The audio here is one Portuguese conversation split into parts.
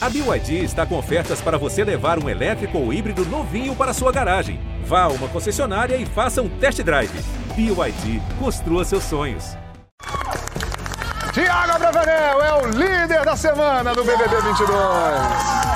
A BYD está com ofertas para você levar um elétrico ou híbrido novinho para sua garagem. Vá a uma concessionária e faça um test drive. BYD, construa seus sonhos. Tiago Abravanel é o líder da semana do BBB 22.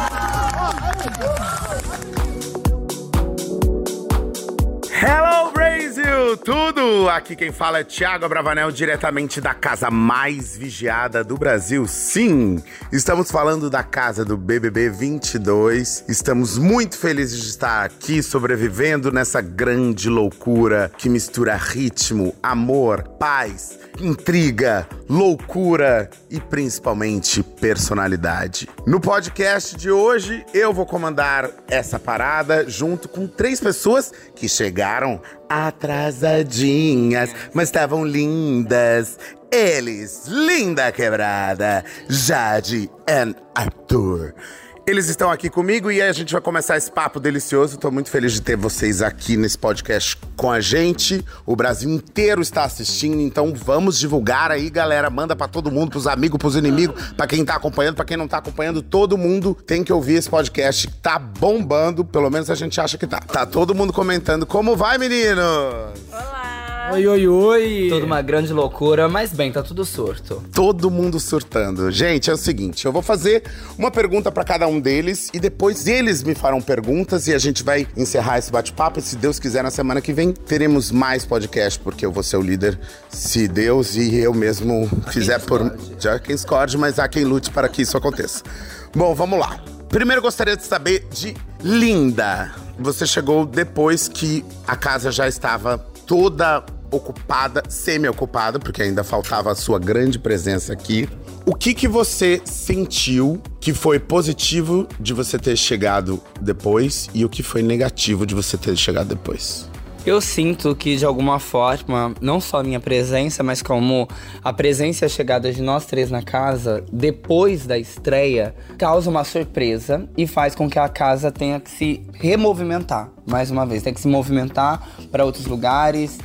Tudo? Aqui quem fala é Thiago Abravanel, diretamente da casa mais vigiada do Brasil. Sim, estamos falando da casa do BBB 22. Estamos muito felizes de estar aqui sobrevivendo nessa grande loucura que mistura ritmo, amor, paz, intriga, loucura e principalmente personalidade. No podcast de hoje, eu vou comandar essa parada junto com três pessoas que chegaram atrasadinhas, mas estavam lindas. Eles, Linda Quebrada, Jade e Arthur. Eles estão aqui comigo e a gente vai começar esse papo delicioso. Tô muito feliz de ter vocês aqui nesse podcast com a gente. O Brasil inteiro está assistindo, então vamos divulgar aí, galera. Manda para todo mundo, pros amigos, pros inimigos, para quem tá acompanhando, para quem não tá acompanhando, todo mundo tem que ouvir esse podcast. Tá bombando, pelo menos a gente acha que tá. Tá todo mundo comentando como vai, meninos? Olá! Oi, oi, oi! Tudo uma grande loucura, mas bem, tá tudo surto. Todo mundo surtando. Gente, é o seguinte, eu vou fazer uma pergunta para cada um deles e depois eles me farão perguntas e a gente vai encerrar esse bate-papo. E se Deus quiser, na semana que vem teremos mais podcast, porque eu vou ser o líder, se Deus e eu mesmo fizer por. Já quem escorde, mas há quem lute para que isso aconteça. Bom, vamos lá. Primeiro eu gostaria de saber de Linda. Você chegou depois que a casa já estava toda ocupada, semi-ocupada, porque ainda faltava a sua grande presença aqui. O que que você sentiu que foi positivo de você ter chegado depois e o que foi negativo de você ter chegado depois? Eu sinto que, de alguma forma, não só a minha presença, mas como a presença e a chegada de nós três na casa, depois da estreia, causa uma surpresa e faz com que a casa tenha que se removimentar, mais uma vez, tem que se movimentar para outros lugares.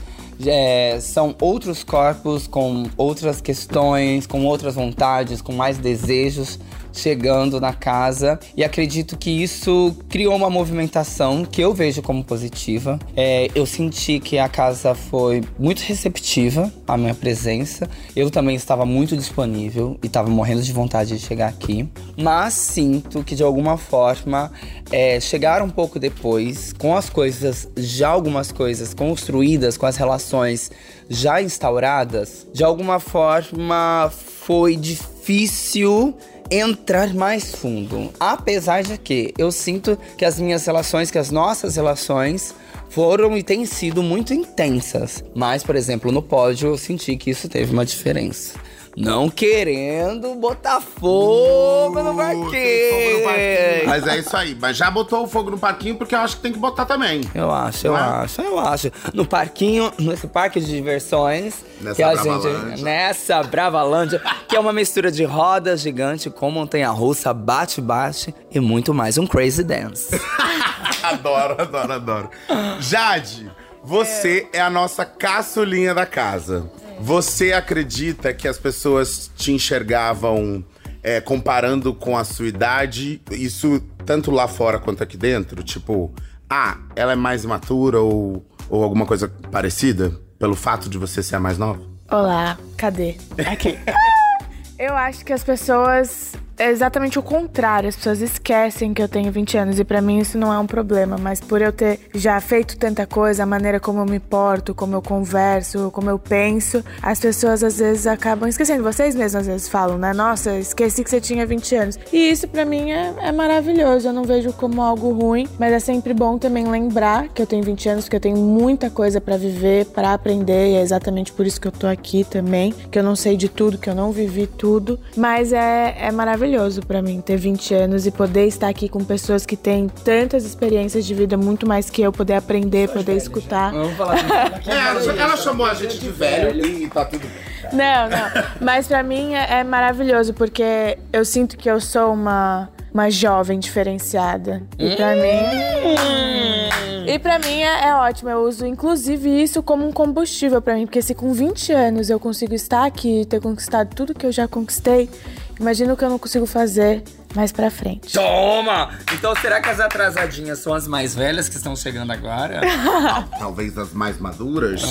É, são outros corpos com outras questões, com outras vontades, com mais desejos chegando na casa e acredito que isso criou uma movimentação que eu vejo como positiva. É, eu senti que a casa foi muito receptiva à minha presença. Eu também estava muito disponível e estava morrendo de vontade de chegar aqui, mas sinto que de alguma forma é, chegar um pouco depois, com as coisas, já algumas coisas construídas, com as relações já instauradas, de alguma forma foi difícil entrar mais fundo. Apesar de que eu sinto que as minhas relações, que as nossas relações foram e têm sido muito intensas. Mas, por exemplo, no pódio eu senti que isso teve uma diferença. Não querendo botar fogo no parquinho. Mas é isso aí. Mas já botou o fogo no parquinho porque eu acho que tem que botar também. Eu acho, eu é? acho, eu acho. No parquinho, nesse parque de diversões, Nessa que a Bravalândia. gente nessa Bravalândia, que é uma mistura de roda gigante com montanha-russa, bate-bate e muito mais um crazy dance. adoro, adoro, adoro. Jade, você é. a nossa caçulinha da casa. Você acredita que as pessoas te enxergavam é, comparando com a sua idade? Isso tanto lá fora quanto aqui dentro? Tipo, ah, ela é mais matura ou, ou alguma coisa parecida? Pelo fato de você ser a mais nova? Olá, cadê? Aqui. Eu acho que as pessoas. É exatamente o contrário. As pessoas esquecem que eu tenho 20 anos e pra mim isso não é um problema. Mas por eu ter já feito tanta coisa, a maneira como eu me porto, como eu converso, como eu penso, as pessoas às vezes acabam esquecendo. Vocês mesmos às vezes falam, né? Nossa, esqueci que você tinha 20 anos. E isso pra mim é, é maravilhoso. Eu não vejo como algo ruim, mas é sempre bom também lembrar que eu tenho 20 anos, que eu tenho muita coisa pra viver, pra aprender. E é exatamente por isso que eu tô aqui também. Que eu não sei de tudo, que eu não vivi tudo. Mas é, é maravilhoso pra mim ter 20 anos e poder estar aqui com pessoas que têm tantas experiências de vida, muito mais que eu, poder aprender, poder escutar. Vamos falar É, ela, ela chamou a gente de velho e tá tudo bem. Não, não. Mas pra mim é, é maravilhoso, porque eu sinto que eu sou uma, uma jovem diferenciada. E pra mim. E pra mim é, é ótimo. Eu uso, inclusive, isso como um combustível pra mim. Porque se com 20 anos eu consigo estar aqui e ter conquistado tudo que eu já conquistei, imagina o que eu não consigo fazer mais pra frente. Toma! Então será que as atrasadinhas são as mais velhas que estão chegando agora? Talvez as mais maduras.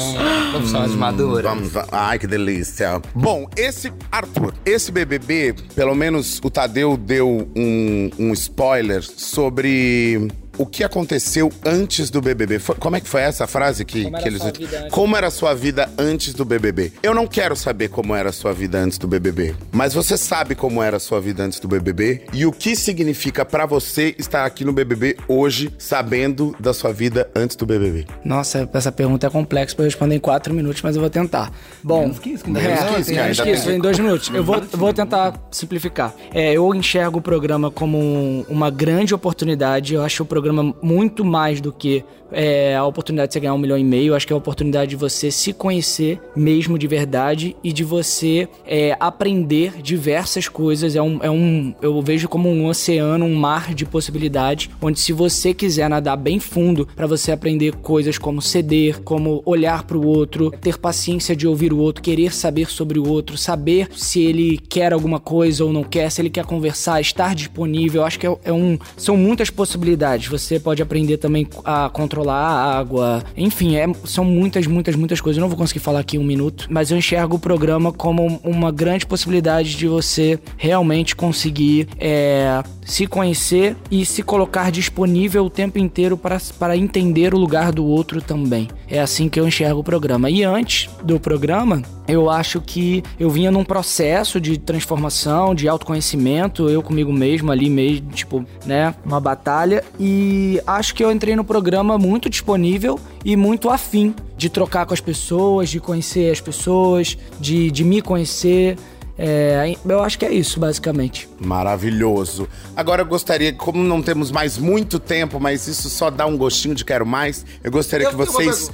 Como são as maduras? Vamos, va- ai, que delícia. Bom, esse, Arthur, esse BBB, pelo menos o Tadeu deu um, um spoiler sobre o que aconteceu antes do BBB. Foi- como é que foi essa frase que, Como era que eles... sua vida antes? Como era a sua vida antes do BBB? Eu não quero saber como era a sua vida antes do BBB, mas você sabe como era a sua vida antes do BBB e o que significa pra você estar aqui no BBB hoje, sabendo da sua vida antes do BBB. Nossa, essa pergunta é complexa pra eu responder em quatro minutos, mas eu vou tentar. Bom, menos que isso, é, menos que isso, que menos ainda que isso, tem- em dois minutos. Eu vou, vou tentar simplificar. É, eu enxergo o programa como um- uma grande oportunidade. Eu acho o programa muito mais do que é, a oportunidade de você ganhar um milhão e meio. Acho que é a oportunidade de você se conhecer mesmo de verdade e de você é, aprender diversas coisas. É um, é um, eu vejo como um oceano, um mar de possibilidades, onde se você quiser nadar bem fundo para você aprender coisas como ceder, como olhar para o outro, ter paciência de ouvir o outro, querer saber sobre o outro, saber se ele quer alguma coisa ou não quer, se ele quer conversar, estar disponível. Acho que é, é um, são muitas possibilidades. Você pode aprender também a controlar a água. Enfim, é- são muitas, muitas, muitas coisas. Eu não vou conseguir falar aqui em um minuto, mas eu enxergo o programa como uma grande possibilidade de você realmente conseguir é, se conhecer e se colocar disponível o tempo inteiro para, para entender o lugar do outro também. É assim que eu enxergo o programa. E antes do programa, eu acho que eu vinha num processo de transformação, de autoconhecimento, eu comigo mesmo ali mesmo, tipo, né, uma batalha. E acho que eu entrei no programa muito disponível e muito afim de trocar com as pessoas, de conhecer as pessoas, de, de me conhecer. É, eu acho que é isso, basicamente. Maravilhoso. Agora eu gostaria, como não temos mais muito tempo, mas isso só dá um gostinho de quero mais, eu gostaria Eu que vocês.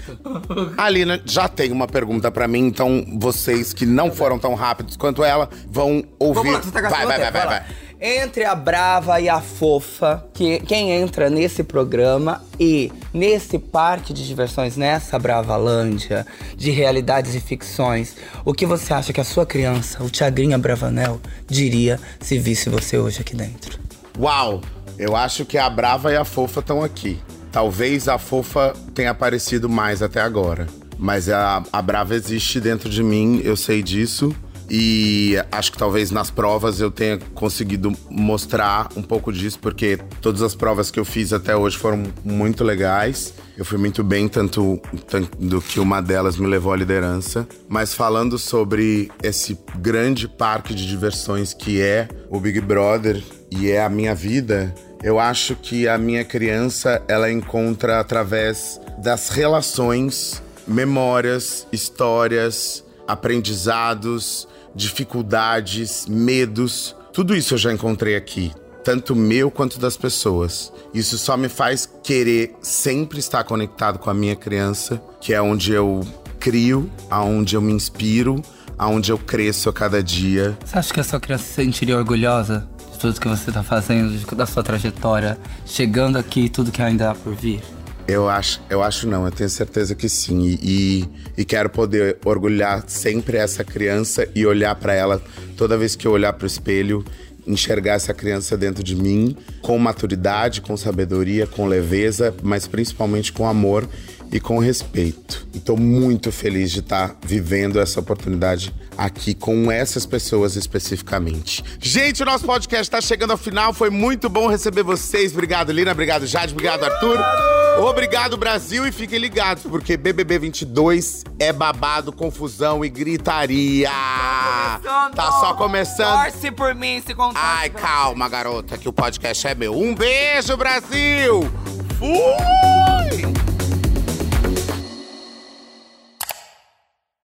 A Alina já tem uma pergunta pra mim, então vocês que não foram tão rápidos quanto ela vão ouvir. Vamos lá, tá vai, vai, vai, tempo, vai, vai vai. Entre a brava e a fofa, que quem entra nesse programa e nesse parque de diversões, nessa Bravalândia de realidades e ficções, o que você acha que a sua criança, o Tiagrinha Bravanel, diria se visse você hoje aqui dentro? Uau! Eu acho que a Brava e a Fofa estão aqui. Talvez a Fofa tenha aparecido mais até agora. Mas a, a Brava existe dentro de mim, eu sei disso. E acho que talvez nas provas eu tenha conseguido mostrar um pouco disso, porque todas as provas que eu fiz até hoje foram muito legais. Eu fui muito bem, tanto, tanto que uma delas me levou à liderança. Mas falando sobre esse grande parque de diversões que é o Big Brother e é a minha vida, eu acho que a minha criança ela encontra através das relações, memórias, histórias, aprendizados, dificuldades, medos. Tudo isso eu já encontrei aqui, tanto meu quanto das pessoas. Isso só me faz querer sempre estar conectado com a minha criança, que é onde eu crio, aonde eu me inspiro, aonde eu cresço a cada dia. Você acha que a sua criança se sentiria orgulhosa de tudo que você tá fazendo, da sua trajetória, chegando aqui e tudo que ainda há por vir? Eu acho, eu acho não, eu tenho certeza que sim. E, e, e quero poder orgulhar sempre essa criança e olhar pra ela toda vez que eu olhar pro espelho, enxergar essa criança dentro de mim com maturidade, com sabedoria, com leveza, mas principalmente com amor e com respeito. E tô muito feliz de estar vivendo essa oportunidade aqui com essas pessoas especificamente. Gente, o nosso podcast está chegando ao final. Foi muito bom receber vocês. Obrigado, Lina. Obrigado, Jade. Obrigado, Arthur. Obrigado, Brasil. E fiquem ligados, porque BBB 22 é babado, confusão e gritaria. Tá só começando. Torce por mim, se contar. Ai, calma, garota, que o podcast é meu. Um beijo, Brasil! Fui!